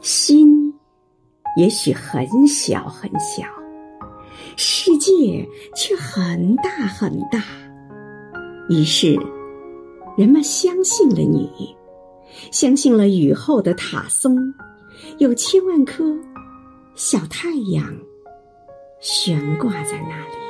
心也许很小很小世界却很大很大于是人们相信了你相信了雨后的塔松有千万颗小太阳悬挂在那里。